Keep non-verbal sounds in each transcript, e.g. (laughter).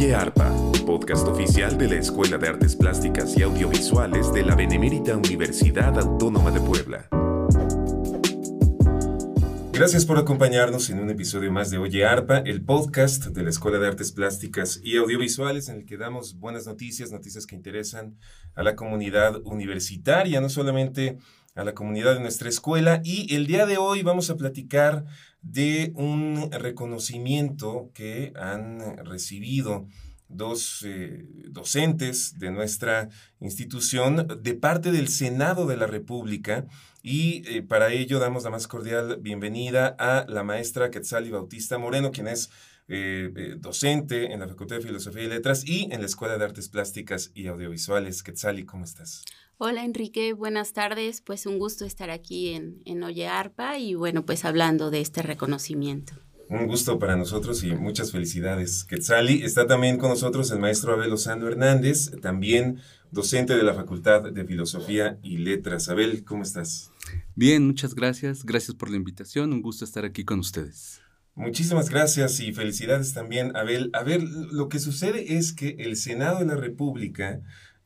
Oye Arpa, podcast oficial de la Escuela de Artes Plásticas y Audiovisuales de la Benemérita Universidad Autónoma de Puebla. Gracias por acompañarnos en un episodio más de Oye Arpa, el podcast de la Escuela de Artes Plásticas y Audiovisuales en el que damos buenas noticias, noticias que interesan a la comunidad universitaria, no solamente a la comunidad de nuestra escuela. Y el día de hoy vamos a platicar de un reconocimiento que han recibido dos eh, docentes de nuestra institución de parte del Senado de la República y eh, para ello damos la más cordial bienvenida a la maestra Quetzali Bautista Moreno, quien es eh, docente en la Facultad de Filosofía y Letras y en la Escuela de Artes Plásticas y Audiovisuales. Quetzali, ¿cómo estás? Hola Enrique, buenas tardes. Pues un gusto estar aquí en, en Oye Arpa y bueno, pues hablando de este reconocimiento. Un gusto para nosotros y muchas felicidades. Quetzali, está también con nosotros el maestro Abel Osando Hernández, también docente de la Facultad de Filosofía y Letras. Abel, ¿cómo estás? Bien, muchas gracias. Gracias por la invitación. Un gusto estar aquí con ustedes. Muchísimas gracias y felicidades también, Abel. A ver, lo que sucede es que el Senado de la República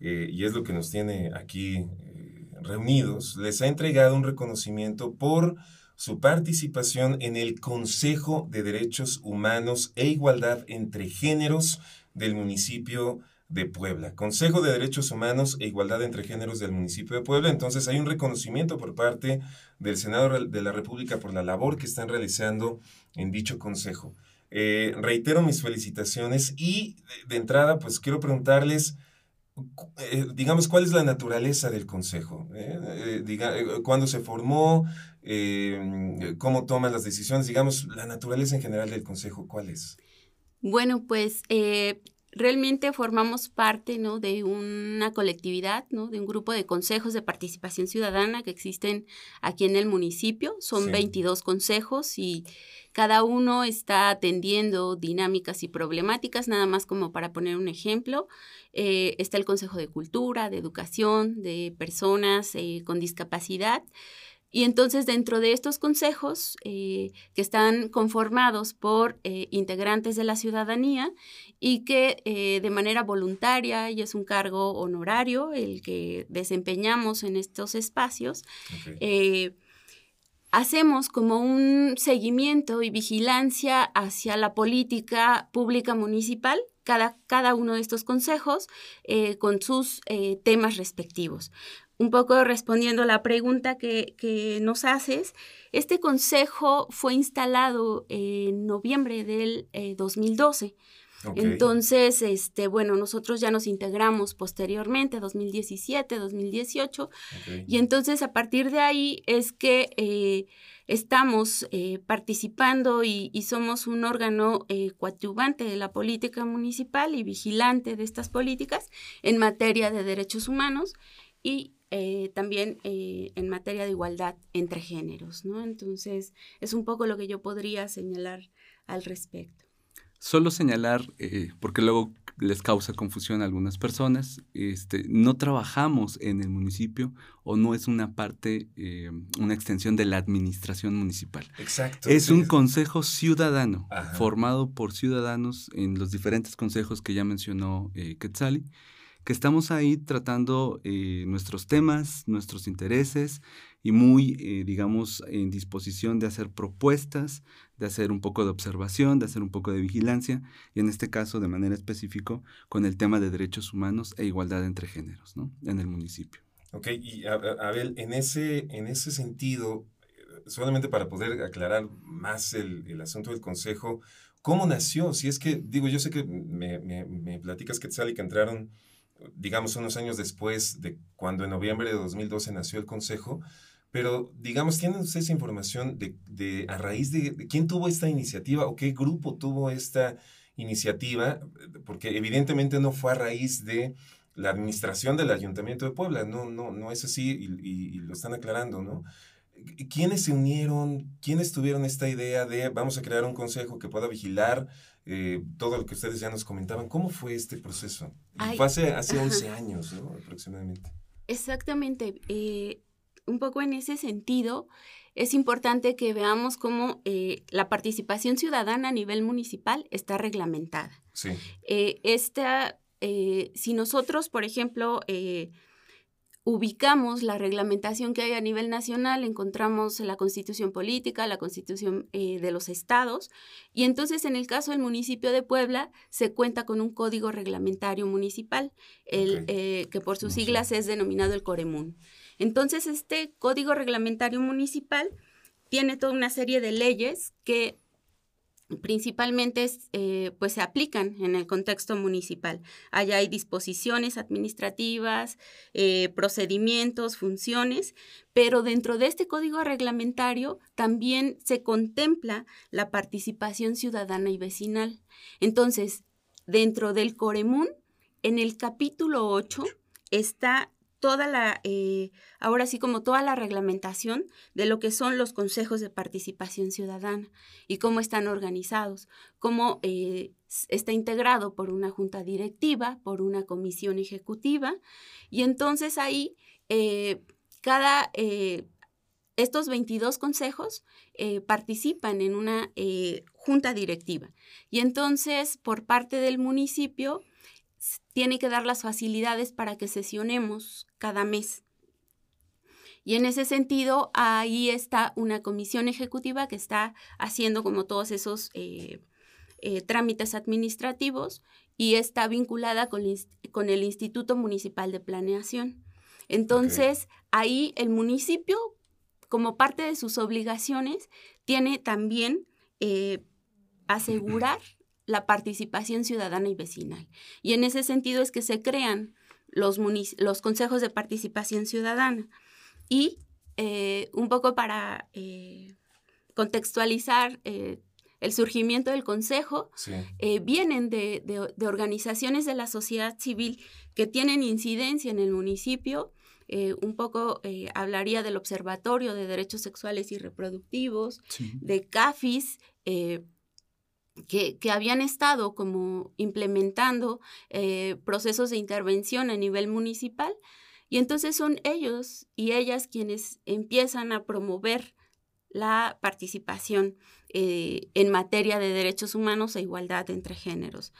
eh, y es lo que nos tiene aquí eh, reunidos, les ha entregado un reconocimiento por su participación en el Consejo de Derechos Humanos e Igualdad entre Géneros del municipio de Puebla. Consejo de Derechos Humanos e Igualdad entre Géneros del municipio de Puebla. Entonces hay un reconocimiento por parte del Senado de la República por la labor que están realizando en dicho consejo. Eh, reitero mis felicitaciones y de entrada pues quiero preguntarles eh, digamos, cuál es la naturaleza del Consejo, ¿Eh? Eh, diga, cuándo se formó, cómo toma las decisiones, digamos, la naturaleza en general del Consejo, ¿cuál es? Bueno, pues realmente formamos parte ¿no? de una colectividad, ¿no? de un grupo de consejos de participación ciudadana que existen aquí en el municipio. Son 22 consejos y cada uno está atendiendo dinámicas y problemáticas, nada más como para poner un ejemplo. Eh, está el Consejo de Cultura, de Educación, de Personas eh, con Discapacidad. Y entonces dentro de estos consejos, eh, que están conformados por eh, integrantes de la ciudadanía y que eh, de manera voluntaria, y es un cargo honorario el que desempeñamos en estos espacios, hacemos como un seguimiento y vigilancia hacia la política pública municipal cada, cada, uno de estos consejos con sus temas respectivos un poco respondiendo a la pregunta que, nos haces, este consejo fue instalado en noviembre del 2012. Eh, Entonces, este, bueno, nosotros ya nos integramos posteriormente, 2017, 2018, y entonces a partir de ahí es que eh, estamos eh, participando y, y, somos un órgano coadyuvante de la política municipal y vigilante de estas políticas en materia de derechos humanos y eh, también eh, en materia de igualdad entre géneros, ¿no? Entonces, es un poco lo que yo podría señalar al respecto. Solo señalar, eh, porque luego les causa confusión a algunas personas, este, no trabajamos en el municipio o no es una parte, una extensión de la administración municipal. Exacto. Es un consejo ciudadano, formado por ciudadanos en los diferentes consejos que ya mencionó Quetzali que estamos ahí tratando eh, nuestros temas, nuestros intereses y muy, eh, digamos, en disposición de hacer propuestas, de hacer un poco de observación, de hacer un poco de vigilancia y en este caso de manera específica con el tema de derechos humanos e igualdad entre géneros ¿no? en el municipio. Ok, y Abel, en ese, en ese sentido, solamente para poder aclarar más el, asunto del Consejo, ¿cómo nació? Si es que, digo, yo sé que me, me, me platicas y que entraron digamos, unos años después de cuando en noviembre de 2012 nació el Consejo, pero digamos, ¿tienen ustedes información de, de a raíz de, quién tuvo esta iniciativa o qué grupo tuvo esta iniciativa? Porque evidentemente no fue a raíz de la administración del Ayuntamiento de Puebla, no, no, no es así y, y lo están aclarando, ¿no? ¿Quiénes se unieron? ¿Quiénes tuvieron esta idea de vamos a crear un consejo que pueda vigilar eh, todo lo que ustedes ya nos comentaban. ¿Cómo fue este proceso? fue hace, hace (laughs) 11 años, ¿no? Aproximadamente. Exactamente. Eh, un poco en ese sentido, es importante que veamos cómo eh, la participación ciudadana a nivel municipal está reglamentada. Sí. esta, si nosotros, por ejemplo, ubicamos la reglamentación que hay a nivel nacional, encontramos la constitución política, la constitución eh, de los estados, y entonces en el caso del municipio de Puebla se cuenta con un código reglamentario municipal, el, eh, que por sus siglas es denominado el Coremun. Entonces este código reglamentario municipal tiene toda una serie de leyes que principalmente eh, pues se aplican en el contexto municipal. Allá hay disposiciones administrativas, eh, procedimientos, funciones, pero dentro de este código reglamentario también se contempla la participación ciudadana y vecinal. Entonces, dentro del Coremún, en el capítulo 8 está eh, ahora sí como toda la reglamentación de lo que son los consejos de participación ciudadana y cómo están organizados, cómo eh, está integrado por una junta directiva, por una comisión ejecutiva, y entonces ahí eh, cada, estos 22 consejos participan en una junta directiva. Y entonces, por parte del municipio, tiene que dar las facilidades para que sesionemos cada mes. Y en ese sentido, ahí está una comisión ejecutiva que está haciendo como todos esos eh, eh, trámites administrativos y está vinculada con, el Instituto Municipal de Planeación. Entonces, ahí el municipio, como parte de sus obligaciones, tiene también eh, asegurar la participación ciudadana y vecinal. Y en ese sentido es que se crean los, los consejos de participación ciudadana. Y eh, un poco para eh, contextualizar eh, el surgimiento del consejo, vienen de, organizaciones de la sociedad civil que tienen incidencia en el municipio. un poco hablaría del Observatorio de Derechos Sexuales y Reproductivos, de CAFIS, que, habían estado como implementando eh, procesos de intervención a nivel municipal y entonces son ellos y ellas quienes empiezan a promover la participación eh, en materia de derechos humanos e igualdad entre géneros.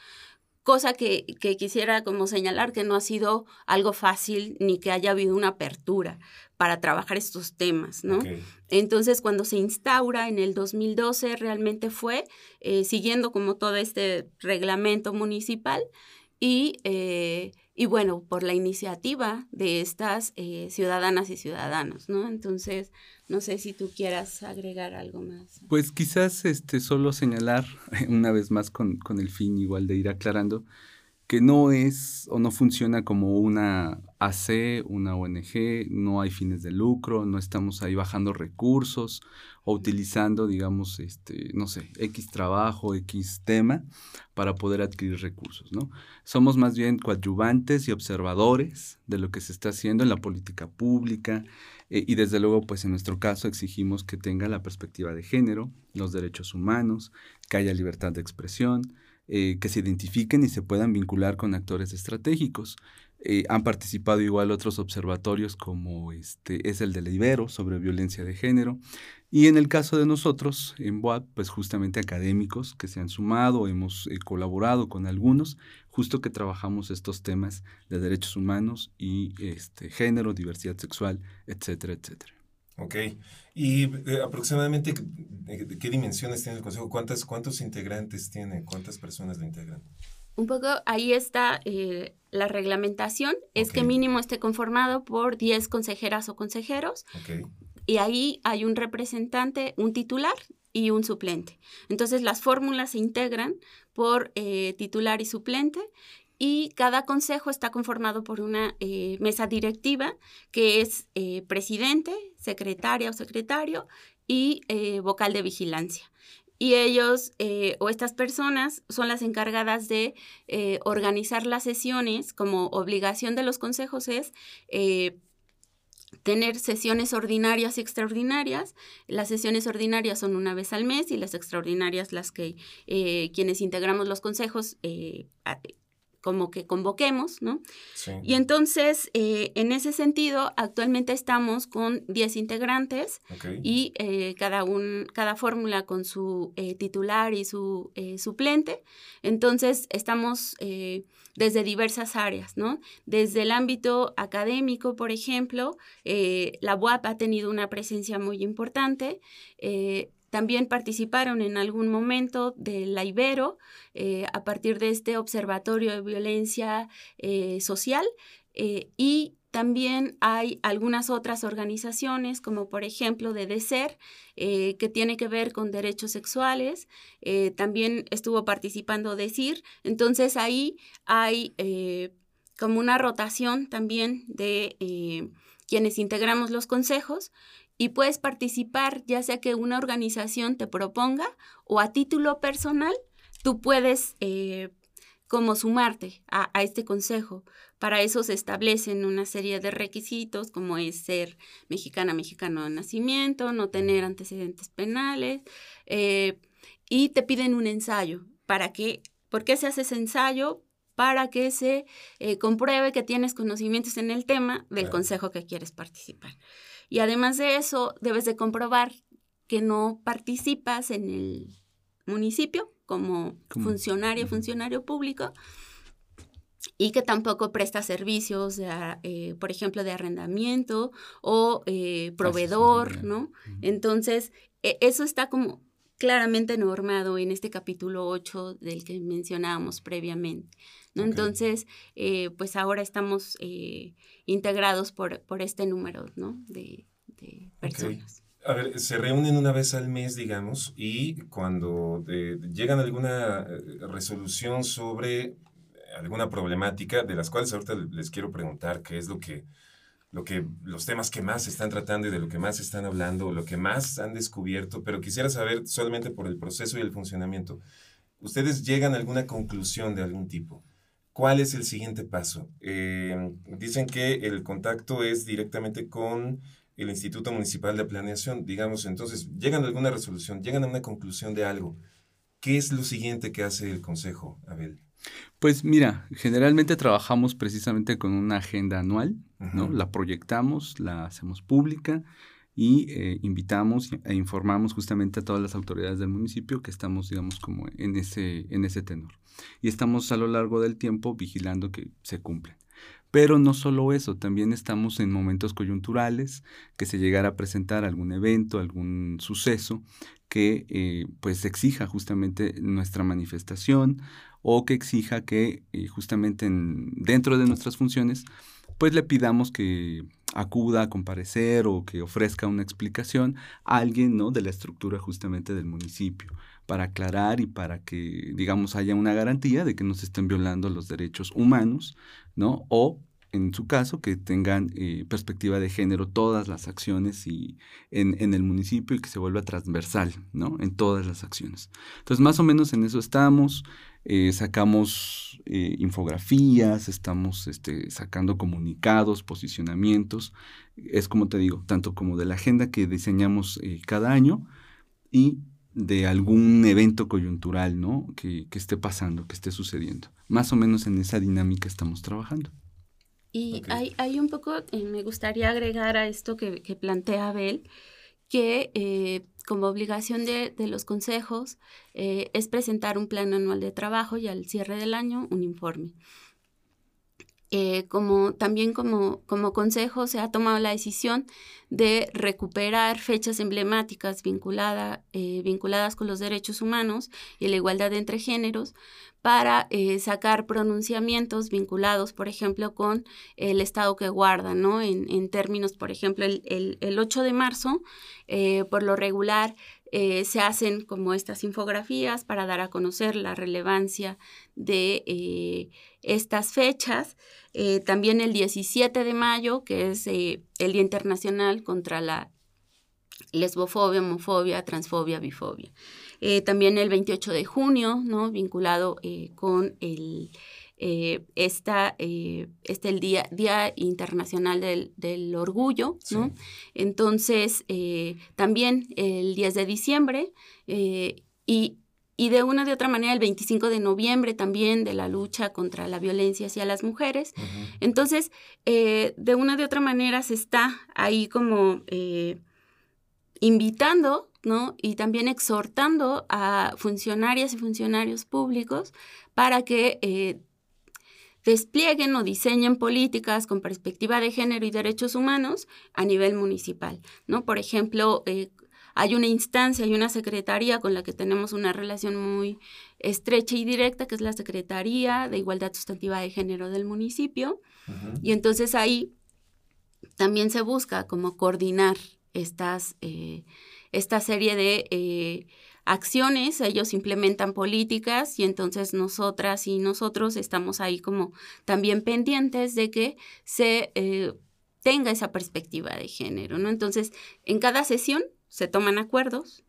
Cosa que, quisiera como señalar que no ha sido algo fácil ni que haya habido una apertura para trabajar estos temas, ¿no? Entonces, cuando se instaura en el 2012, realmente fue eh, siguiendo como todo este reglamento municipal y, eh, y bueno, por la iniciativa de estas eh, ciudadanas y ciudadanos, ¿no? Entonces, no sé si tú quieras agregar algo más. Pues quizás este, solo señalar (laughs) una vez más con, con el fin igual de ir aclarando que no es o no funciona como una AC, una ONG, no hay fines de lucro, no estamos ahí bajando recursos o utilizando, digamos, este, no sé, X trabajo, X tema para poder adquirir recursos, ¿no? Somos más bien coadyuvantes y observadores de lo que se está haciendo en la política pública eh, y desde luego, pues en nuestro caso exigimos que tenga la perspectiva de género, los derechos humanos, que haya libertad de expresión, eh, que se identifiquen y se puedan vincular con actores estratégicos. Eh, han participado igual otros observatorios como este, es el de Ibero sobre violencia de género. Y en el caso de nosotros, en BOAT, pues justamente académicos que se han sumado, hemos eh, colaborado con algunos, justo que trabajamos estos temas de derechos humanos y este, género, diversidad sexual, etcétera, etcétera. Ok. ¿Y eh, aproximadamente qué dimensiones tiene el Consejo? ¿Cuántas, ¿Cuántos integrantes tiene? ¿Cuántas personas lo integran? Un poco ahí está eh, la reglamentación, es que mínimo esté conformado por 10 consejeras o consejeros. Y ahí hay un representante, un titular y un suplente. Entonces las fórmulas se integran por eh, titular y suplente y cada consejo está conformado por una eh, mesa directiva que es eh, presidente, secretaria o secretario y eh, vocal de vigilancia. Y ellos o estas personas son las encargadas de organizar las sesiones, como obligación de los consejos es tener sesiones ordinarias y extraordinarias. Las sesiones ordinarias son una vez al mes y las extraordinarias las que quienes integramos los consejos como que convoquemos, ¿no? Y entonces, eh, en ese sentido, actualmente estamos con 10 integrantes y eh, cada, un, cada fórmula con su eh, titular y su suplente. Entonces, estamos desde diversas áreas, ¿no? Desde el ámbito académico, por ejemplo, la UAP ha tenido una presencia muy importante. También participaron en algún momento de la Ibero eh, a partir de este observatorio de violencia eh, social eh, y también hay algunas otras organizaciones, como por ejemplo de DECER, que tiene que ver con derechos sexuales. también estuvo participando DECIR. Entonces ahí hay como una rotación también de quienes integramos los consejos y puedes participar ya sea que una organización te proponga o a título personal, tú puedes eh, como sumarte a, este consejo. Para eso se establecen una serie de requisitos como es ser mexicana, mexicano de nacimiento, no tener antecedentes penales eh, y te piden un ensayo. ¿Para qué? ¿Por qué se hace ese ensayo? Para que se eh, compruebe que tienes conocimientos en el tema del consejo que quieres participar. Y además de eso, debes de comprobar que no participas en el municipio como funcionario, funcionario público y que tampoco presta servicios, eh, por ejemplo, de arrendamiento o eh, proveedor, ¿no? Entonces, e, eso está como claramente normado en este capítulo 8 del que mencionábamos previamente. ¿no? Entonces, eh, pues ahora estamos eh, integrados por, por este número ¿no? de, personas. A ver, se reúnen una vez al mes, digamos, y cuando eh, llegan a alguna resolución sobre alguna problemática, de las cuales ahorita les quiero preguntar qué es lo que, lo que, los temas que más están tratando y de lo que más están hablando, lo que más han descubierto, pero quisiera saber solamente por el proceso y el funcionamiento. ¿Ustedes llegan a alguna conclusión de algún tipo? ¿Cuál es el siguiente paso? Eh, dicen que el contacto es directamente con el Instituto Municipal de Planeación, digamos, entonces, llegan a alguna resolución, llegan a una conclusión de algo. ¿Qué es lo siguiente que hace el Consejo, Abel? Pues mira, generalmente trabajamos precisamente con una agenda anual, ¿no? La proyectamos, la hacemos pública y eh, invitamos e informamos justamente a todas las autoridades del municipio que estamos, digamos, como en ese, en ese tenor. Y estamos a lo largo del tiempo vigilando que se cumplen. Pero no solo eso, también estamos en momentos coyunturales, que se llegara a presentar algún evento, algún suceso que eh, pues exija justamente nuestra manifestación o que exija que eh, justamente dentro de nuestras funciones pues le pidamos que acuda a comparecer o que ofrezca una explicación a alguien ¿no? de la estructura justamente del municipio para aclarar y para que, digamos, haya una garantía de que no se estén violando los derechos humanos, ¿no? O, en su caso, que tengan eh, perspectiva de género todas las acciones y en, en, el municipio y que se vuelva transversal, ¿no? En todas las acciones. Entonces, más o menos en eso estamos. Eh, sacamos eh, infografías, estamos este, sacando comunicados, posicionamientos. Es como te digo, tanto como de la agenda que diseñamos eh, cada año y de algún evento coyuntural, ¿no? Que, esté pasando, que esté sucediendo. Más o menos en esa dinámica estamos trabajando. Y hay, hay, un poco, me gustaría agregar a esto que, que plantea Abel, que eh, como obligación de, los consejos eh, es presentar un plan anual de trabajo y al cierre del año un informe. Eh, como también como, como consejo se ha tomado la decisión de recuperar fechas emblemáticas vinculadas con los derechos humanos y la igualdad entre géneros para eh, sacar pronunciamientos vinculados, por ejemplo, con el estado que guarda, ¿no? En, términos, por ejemplo, el, el, 8 de marzo, eh, por lo regular, eh, se hacen como estas infografías para dar a conocer la relevancia de estas fechas. también el 17 de mayo, que es el Día Internacional contra la lesbofobia, homofobia, transfobia, bifobia. Eh, también el 28 de junio, ¿no? Vinculado eh, con el, eh, esta, este el Día, Día Internacional del, Orgullo, ¿no? Entonces, también el 10 de diciembre y y de una de otra manera el 25 de noviembre también de la lucha contra la violencia hacia las mujeres. Entonces, eh, de una de otra manera se está ahí como eh, invitando, ¿no? Y también exhortando a funcionarias y funcionarios públicos para que eh, desplieguen o diseñen políticas con perspectiva de género y derechos humanos a nivel municipal, ¿no? Por ejemplo, hay una instancia, hay una secretaría con la que tenemos una relación muy estrecha y directa, que es la Secretaría de Igualdad Sustantiva de Género del municipio. Y entonces ahí también se busca como coordinar estas, eh, esta serie de eh, acciones, ellos implementan políticas y entonces nosotras y nosotros estamos ahí como también pendientes de que se eh, tenga esa perspectiva de género, ¿no? Entonces, en cada sesión se toman acuerdos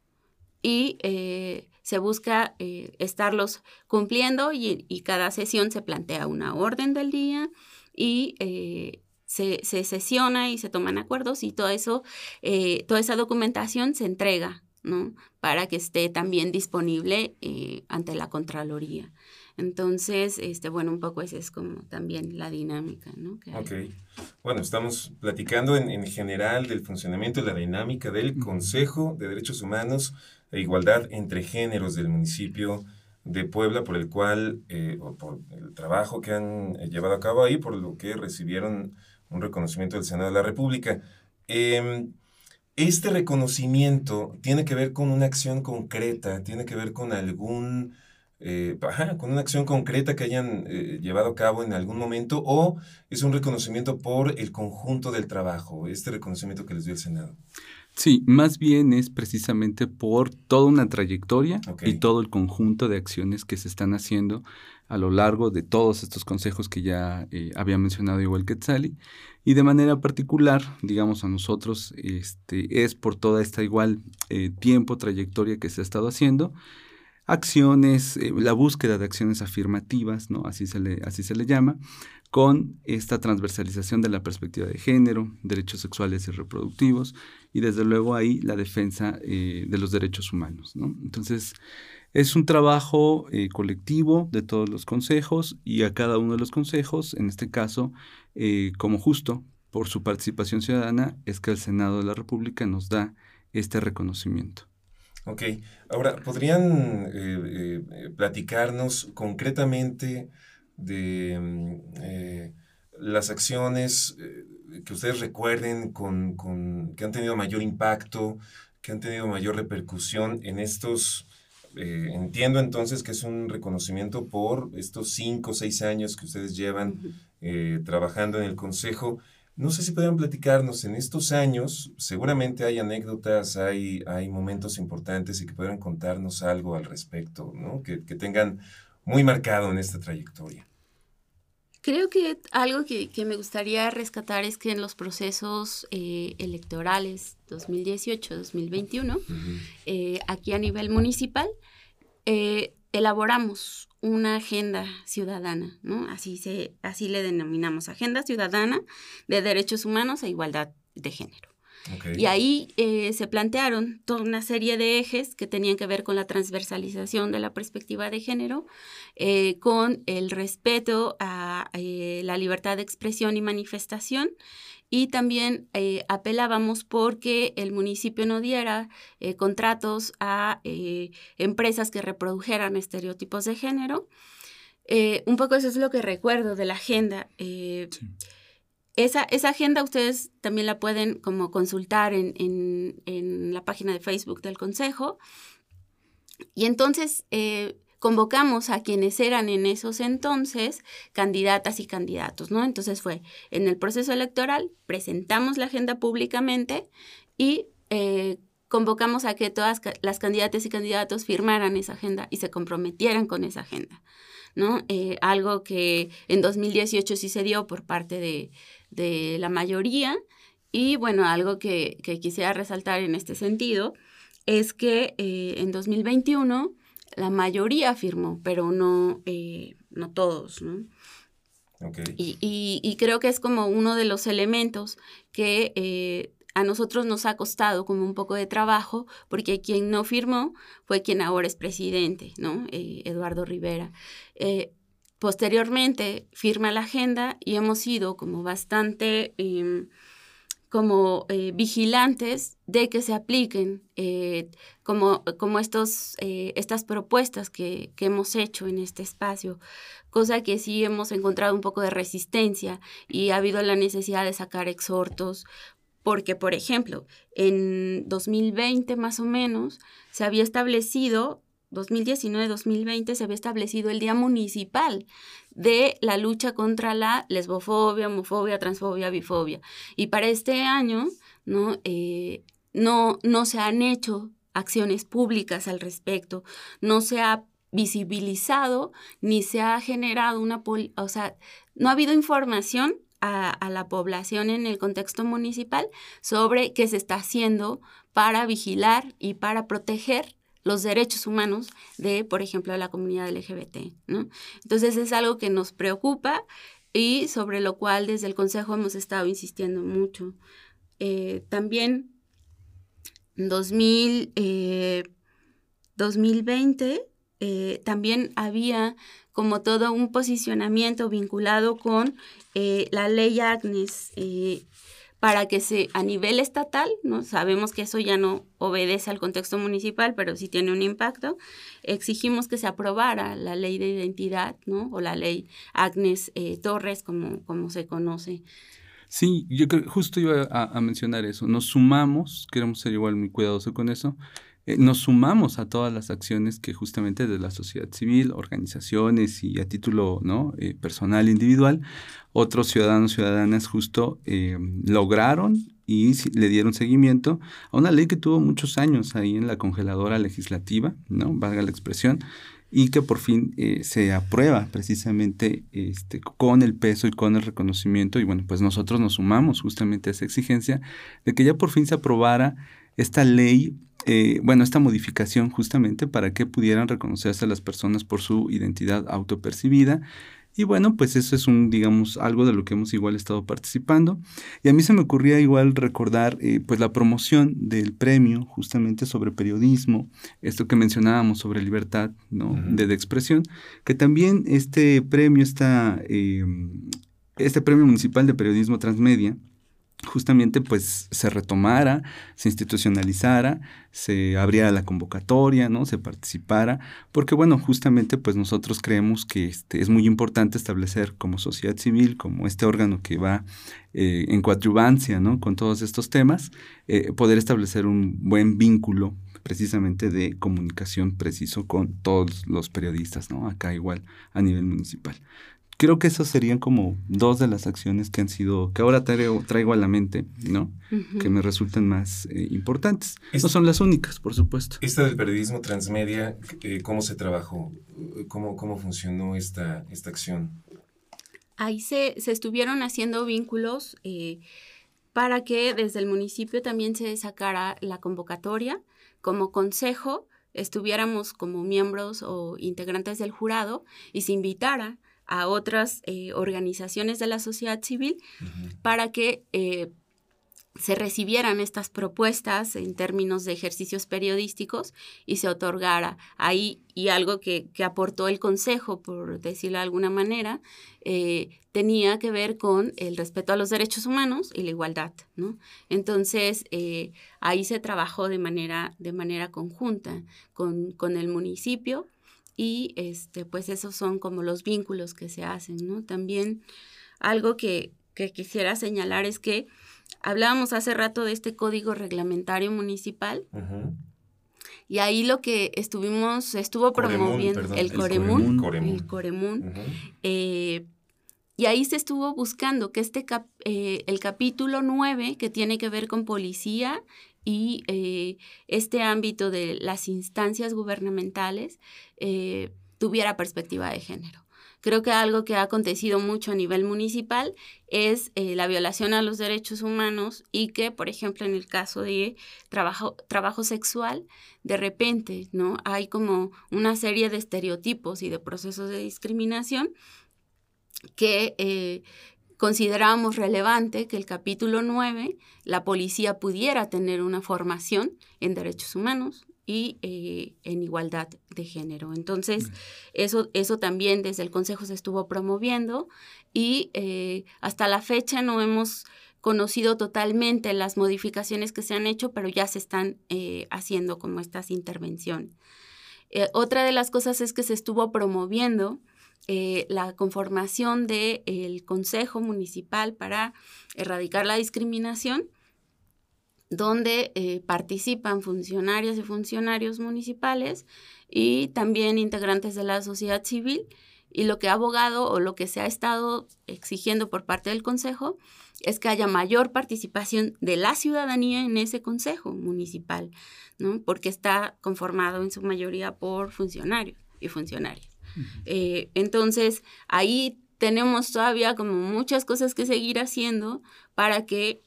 y eh, se busca eh, estarlos cumpliendo y, cada sesión se plantea una orden del día y eh, se, sesiona y se toman acuerdos y todo eso, toda esa documentación se entrega, ¿no? Para que esté también disponible ante la Contraloría. Entonces, este, bueno, un poco esa es como también la dinámica, ¿no? ok. Bueno, estamos platicando en, en, general del funcionamiento y la dinámica del Consejo de Derechos Humanos e Igualdad entre Géneros del municipio de Puebla, por el cual, eh, por el trabajo que han eh, llevado a cabo ahí, por lo que recibieron un reconocimiento del Senado de la República. Em, este reconocimiento tiene que ver con una acción concreta, tiene que ver con algún eh, con una acción concreta que hayan eh, llevado a cabo en algún momento o es un reconocimiento por el conjunto del trabajo, este reconocimiento que les dio el Senado? Sí, más bien es precisamente por toda una trayectoria y todo el conjunto de acciones que se están haciendo a lo largo de todos estos consejos que ya eh, había mencionado igual que Tzali. Y de manera particular, digamos a nosotros, este, es por toda esta igual tiempo, trayectoria que se ha estado haciendo acciones, eh, la búsqueda de acciones afirmativas, ¿no? así, se le, así se le llama, con esta transversalización de la perspectiva de género, derechos sexuales y reproductivos, y desde luego ahí la defensa eh, de los derechos humanos. Entonces, es un trabajo eh, colectivo de todos los consejos y a cada uno de los consejos, en este caso, como justo por su participación ciudadana, es que el Senado de la República nos da este reconocimiento. Ok, ahora, ¿podrían eh, eh, platicarnos concretamente de mm, eh, las acciones que ustedes recuerden con, con, que han tenido mayor impacto, que han tenido mayor repercusión en estos, entiendo entonces que es un reconocimiento por estos cinco o seis años que ustedes llevan trabajando en el Consejo. No sé si podrían platicarnos en estos años, seguramente hay anécdotas, hay, hay momentos importantes y que podrían contarnos algo al respecto, ¿no? que, tengan muy marcado en esta trayectoria. Creo que algo que, me gustaría rescatar es que en los procesos eh, electorales 2018-2021, eh, aquí a nivel municipal, eh, elaboramos una agenda ciudadana, ¿no? Así, se, así le denominamos, Agenda Ciudadana de Derechos Humanos e Igualdad de Género. Y ahí eh, se plantearon toda una serie de ejes que tenían que ver con la transversalización de la perspectiva de género, eh, con el respeto a eh, la libertad de expresión y manifestación y también eh, apelábamos porque el municipio no diera eh, contratos a eh, empresas que reprodujeran estereotipos de género. un poco eso es lo que recuerdo de la agenda. Esa, esa, agenda ustedes también la pueden como consultar en, en, la página de Facebook del Consejo. Y entonces convocamos a quienes eran en esos entonces candidatas y candidatos, ¿no? Entonces fue en el proceso electoral, presentamos la agenda públicamente y eh, convocamos a que todas las candidatas y candidatos firmaran esa agenda y se comprometieran con esa agenda, ¿no? Eh, algo que en 2018 sí se dio por parte de, la mayoría y bueno, algo que, quisiera resaltar en este sentido es que eh, en 2021 la mayoría firmó, pero no, eh, no todos, ¿no? Y, creo que es como uno de los elementos que eh, a nosotros nos ha costado como un poco de trabajo porque quien no firmó fue quien ahora es presidente, ¿no? Eh, Eduardo Rivera. Eh, posteriormente firma la agenda y hemos sido como bastante em, como eh, vigilantes de que se apliquen como, como estos, estas propuestas que, que, hemos hecho en este espacio, cosa que sí hemos encontrado un poco de resistencia y ha habido la necesidad de sacar exhortos porque, por ejemplo, en 2020 más o menos se había establecido, 2019-2020 se había establecido el Día Municipal de la lucha contra la lesbofobia, homofobia, transfobia, bifobia. Y para este año, ¿no? Eh, no, no se han hecho acciones públicas al respecto, no se ha visibilizado ni se ha generado una, o sea, no ha habido información a, la población en el contexto municipal sobre qué se está haciendo para vigilar y para proteger los derechos humanos de, por ejemplo, la comunidad LGBT. Entonces es algo que nos preocupa y sobre lo cual desde el Consejo hemos estado insistiendo mucho. Eh, también en 2020 eh, también había como todo un posicionamiento vinculado con eh, la ley Agnes eh, para que se, a nivel estatal, ¿no? sabemos que eso ya no obedece al contexto municipal, pero sí tiene un impacto, exigimos que se aprobara la ley de identidad, ¿no? O la ley Agnes Torres, como, como se conoce. Sí, yo creo, justo iba a, a, mencionar eso. Nos sumamos, queremos ser igual muy cuidadosos con eso, eh, nos sumamos a todas las acciones que justamente de la sociedad civil, organizaciones y a título. Eh, personal, individual, otros ciudadanos, ciudadanas justo eh, lograron y le dieron seguimiento a una ley que tuvo muchos años ahí en la congeladora legislativa, ¿no? valga la expresión, y que por fin se aprueba precisamente este, con el peso y con el reconocimiento. Y bueno, pues nosotros nos sumamos justamente a esa exigencia de que ya por fin se aprobara esta ley eh, bueno, esta modificación justamente para que pudieran reconocerse a las personas por su identidad autopercibida. Y bueno, pues eso es un, digamos, algo de lo que hemos igual estado participando. Y a mí se me ocurría igual recordar, eh, pues la promoción del premio justamente sobre periodismo, esto que mencionábamos sobre libertad ¿no? de, expresión, que también este premio está, eh, este premio municipal de periodismo transmedia, justamente pues se retomara, se institucionalizara, se abriera la convocatoria, ¿no? Se participara, porque bueno, justamente pues nosotros creemos que este, es muy importante establecer como sociedad civil, como este órgano que va eh, en coadyuvancia, ¿no? Con todos estos temas, eh, poder establecer un buen vínculo precisamente de comunicación preciso con todos los periodistas, ¿no? Acá igual a nivel municipal creo que esas serían como dos de las acciones que han sido, que ahora traigo, traigo a la mente, ¿no? Que me resultan más eh, importantes. no son las únicas, por supuesto. Esta del periodismo transmedia, eh, ¿cómo se trabajó? ¿Cómo, cómo funcionó esta, esta acción? Ahí se, se estuvieron haciendo vínculos eh, para que desde el municipio también se sacara la convocatoria como consejo estuviéramos como miembros o integrantes del jurado y se invitara a otras eh, organizaciones de la sociedad civil para que eh, se recibieran estas propuestas en términos de ejercicios periodísticos y se otorgara ahí y algo que, aportó el Consejo, por decirlo de alguna manera, eh, tenía que ver con el respeto a los derechos humanos y la igualdad, ¿no? Entonces, ahí se trabajó de manera, de manera conjunta con, con el municipio y este, pues esos son como los vínculos que se hacen, ¿no? También algo que, quisiera señalar es que hablábamos hace rato de este código reglamentario municipal. Y ahí lo que estuvimos, estuvo promoviendo el Coremún, el Coremún, eh, y ahí se estuvo buscando que este eh, el capítulo 9, que tiene que ver con policía y eh, este ámbito de las instancias gubernamentales eh, tuviera perspectiva de género. Creo que algo que ha acontecido mucho a nivel municipal es eh, la violación a los derechos humanos y que, por ejemplo, en el caso de trabajo, trabajo sexual, de repente, ¿no? Hay como una serie de estereotipos y de procesos de discriminación que considerábamos relevante que el capítulo 9, la policía pudiera tener una formación en derechos humanos y eh, en igualdad de género. Entonces, eso, eso también desde el Consejo se estuvo promoviendo y eh, hasta la fecha no hemos conocido totalmente las modificaciones que se han hecho, pero ya se están eh, haciendo como estas intervenciones. otra de las cosas es que se estuvo promoviendo eh, la conformación del Consejo Municipal para erradicar la discriminación, donde eh, participan funcionarias y funcionarios municipales y también integrantes de la sociedad civil. Y lo que ha abogado o lo que se ha estado exigiendo por parte del Consejo es que haya mayor participación de la ciudadanía en ese Consejo Municipal, ¿no? porque está conformado en su mayoría por funcionarios y funcionarias. Eh, entonces, ahí tenemos todavía como muchas cosas que seguir haciendo para que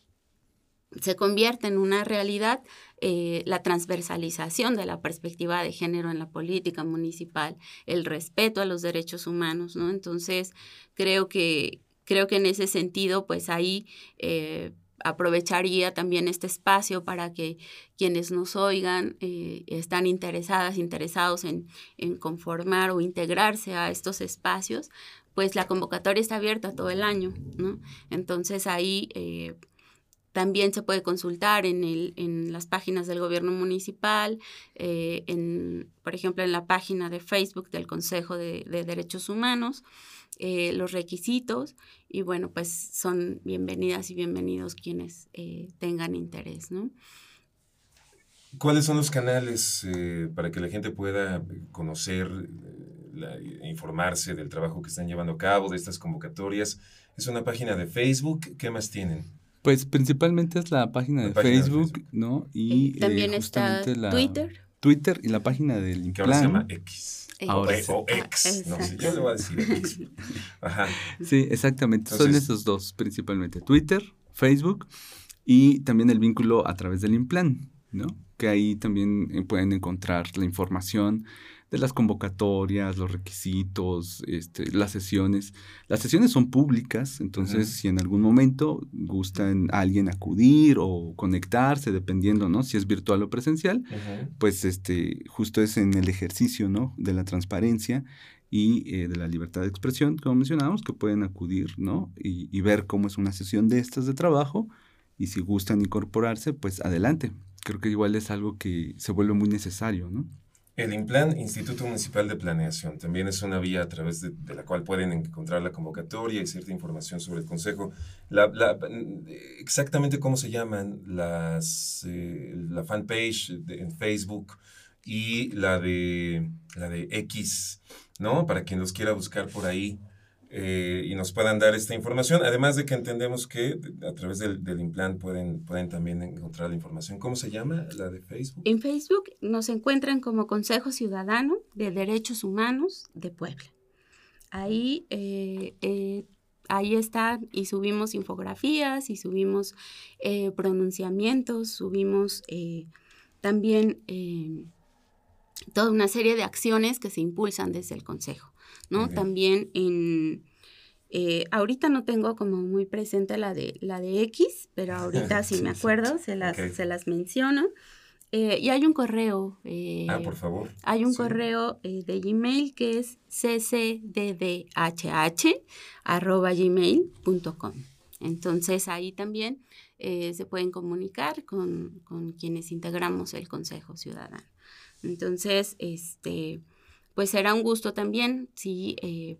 se convierta en una realidad eh, la transversalización de la perspectiva de género en la política municipal, el respeto a los derechos humanos, ¿no? Entonces, creo que, creo que en ese sentido, pues ahí eh, aprovecharía también este espacio para que quienes nos oigan eh, están interesadas, interesados en, conformar o integrarse a estos espacios, pues la convocatoria está abierta todo el año, ¿no? Entonces ahí eh, también se puede consultar en, el, en las páginas del gobierno municipal, eh, en, por ejemplo, en la página de Facebook del Consejo de Derechos Humanos. Eh, los requisitos y bueno, pues son bienvenidas y bienvenidos quienes eh, tengan interés, ¿no? ¿Cuáles son los canales eh, para que la gente pueda conocer, e informarse del trabajo que están llevando a cabo, de estas convocatorias? Es una página de Facebook, ¿qué más tienen? Pues principalmente es la página, de, Facebook, ¿no? Y también está Twitter. Twitter y la página del Que ahora se llama X. Ahora o, ex, no sé, yo le voy a decir ex. (laughs) Ajá. Sí, exactamente. Son esos dos principalmente, Twitter, Facebook y también el vínculo a través del Implan, ¿no? Que ahí también eh, pueden encontrar la información de las convocatorias, los requisitos, este, las sesiones. Las sesiones son públicas, entonces si en algún momento gustan alguien acudir o conectarse, dependiendo, ¿no? Si es virtual o presencial, pues este, justo es en el ejercicio, ¿no? De la transparencia y eh, de la libertad de expresión, como mencionábamos, que pueden acudir, ¿no? Y, y ver cómo es una sesión de estas de trabajo y si gustan incorporarse, pues adelante. Creo que igual es algo que se vuelve muy necesario, ¿no? El INPLAN, Instituto Municipal de Planeación, también es una vía a través de, la cual pueden encontrar la convocatoria y cierta información sobre el Consejo. exactamente cómo se llaman las, eh, la fanpage en Facebook y la de, la de X, ¿no? Para quien los quiera buscar por ahí. Eh, y nos puedan dar esta información. Además de que entendemos que a través del, del implant pueden, pueden también encontrar la información. ¿Cómo se llama la de Facebook? En Facebook nos encuentran como Consejo Ciudadano de Derechos Humanos de Puebla. Ahí, eh, eh, ahí está y subimos infografías y subimos pronunciamientos, subimos también toda una serie de acciones que se impulsan desde el Consejo. ¿No? También en... Eh, ahorita no tengo como muy presente la de, la de X, pero ahorita (laughs) sí, me acuerdo, se, las, se las menciono. Eh, y hay un correo. Eh, ah, por favor. Hay un correo de Gmail que es ccddhh.gmail.com. Entonces ahí también se pueden comunicar con, con, quienes integramos el Consejo Ciudadano. Entonces, este, pues será un gusto también si eh,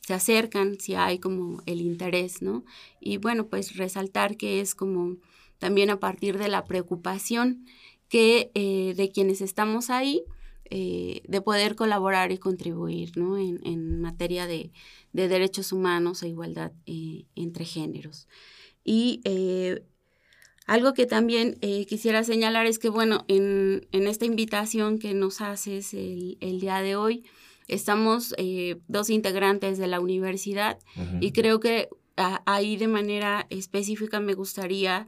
se acercan, si hay como el interés, ¿no? Y bueno, pues resaltar que es como también a partir de la preocupación que eh, de quienes estamos ahí, eh, de poder colaborar y contribuir, ¿no? En, materia de, derechos humanos e igualdad entre géneros. Y algo que también eh, quisiera señalar es que, bueno, en, esta invitación que nos haces el, día de hoy, estamos eh, dos integrantes de la universidad y creo que ahí de manera específica me gustaría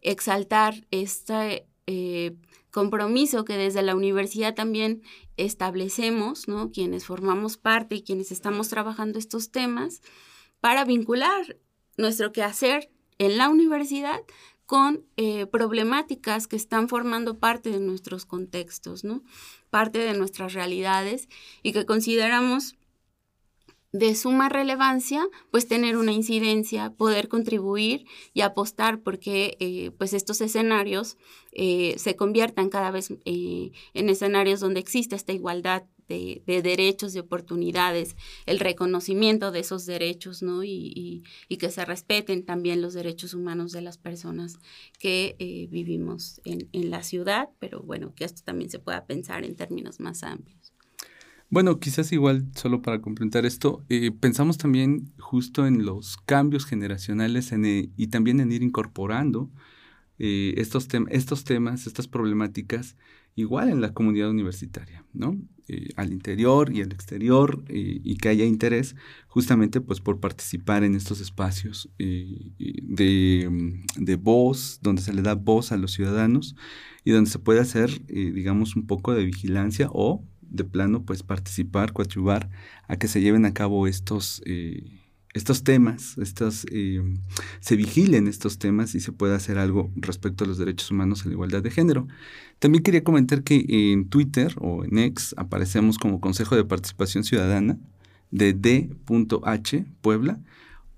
exaltar este eh, compromiso que desde la universidad también establecemos, ¿no? Quienes formamos parte y quienes estamos trabajando estos temas, para vincular nuestro quehacer en la universidad con eh, problemáticas que están formando parte de nuestros contextos, parte de nuestras realidades y que consideramos de suma relevancia, pues tener una incidencia, poder contribuir y apostar porque eh, pues estos escenarios eh, se conviertan cada vez en escenarios donde existe esta igualdad de, derechos, de oportunidades, el reconocimiento de esos derechos, ¿no? Y, que se respeten también los derechos humanos de las personas que eh, vivimos en, la ciudad, pero bueno, que esto también se pueda pensar en términos más amplios. Bueno, quizás igual, solo para complementar esto, eh, pensamos también justo en los cambios generacionales eh, y también en ir incorporando estos, estos temas, estas problemáticas, igual en la comunidad universitaria, ¿no? Eh, al interior y al exterior eh, y que haya interés justamente pues por participar en estos espacios eh, de, mm, de, voz, donde se le da voz a los ciudadanos y donde se puede hacer, digamos, un poco de vigilancia o de plano pues participar, coadyuvar a que se lleven a cabo estos estos temas, estos, eh, se vigilen estos temas y se pueda hacer algo respecto a los derechos humanos y la igualdad de género. También quería comentar que en Twitter o en X aparecemos como Consejo de Participación Ciudadana de D.H. Puebla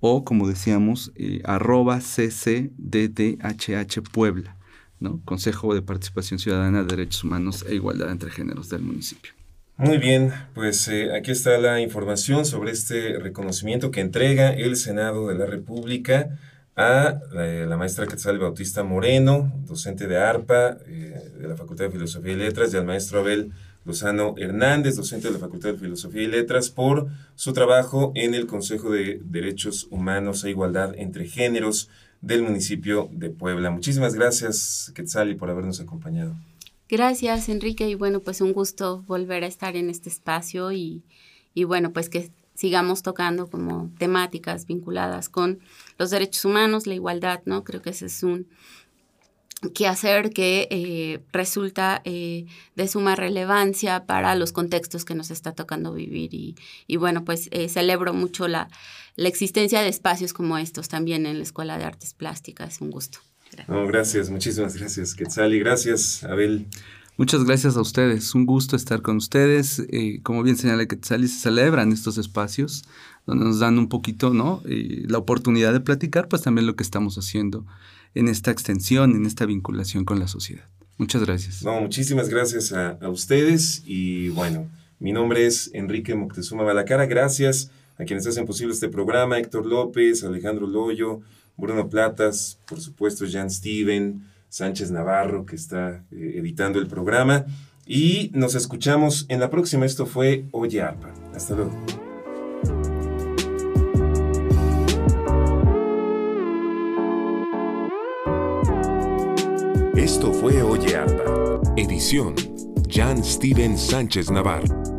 o como decíamos, eh, arroba ccddhh Puebla, ¿no? Consejo de Participación Ciudadana de Derechos Humanos e Igualdad entre Géneros del municipio. Muy bien, pues eh, aquí está la información sobre este reconocimiento que entrega el Senado de la República a eh, la maestra Quetzal Bautista Moreno, docente de ARPA eh, de la Facultad de Filosofía y Letras, y al maestro Abel Lozano Hernández, docente de la Facultad de Filosofía y Letras, por su trabajo en el Consejo de Derechos Humanos e Igualdad entre Géneros del municipio de Puebla. Muchísimas gracias, Quetzali, por habernos acompañado. Gracias, Enrique, y bueno, pues un gusto volver a estar en este espacio y, bueno, pues que sigamos tocando como temáticas vinculadas con los derechos humanos, la igualdad, ¿no? Creo que ese es un quehacer que eh, resulta eh, de suma relevancia para los contextos que nos está tocando vivir y, y bueno, pues eh, celebro mucho la, la existencia de espacios como estos también en la Escuela de Artes Plásticas, un gusto. No, gracias, muchísimas gracias, Quetzal, y gracias, Abel. Muchas gracias a ustedes, un gusto estar con ustedes. Eh, como bien señala Quetzal, se celebran estos espacios donde nos dan un poquito ¿no? Eh, la oportunidad de platicar, pues también lo que estamos haciendo en esta extensión, en esta vinculación con la sociedad. Muchas gracias. No, muchísimas gracias a, a ustedes y bueno, mi nombre es Enrique Moctezuma Balacara. Gracias a quienes hacen posible este programa, Héctor López, Alejandro Loyo, Bruno Platas, por supuesto, Jan Steven, Sánchez Navarro, que está eh, editando el programa. Y nos escuchamos en la próxima. Esto fue Oye Arpa. Hasta luego. Esto fue Oye Arpa. Edición Jan Steven Sánchez Navarro.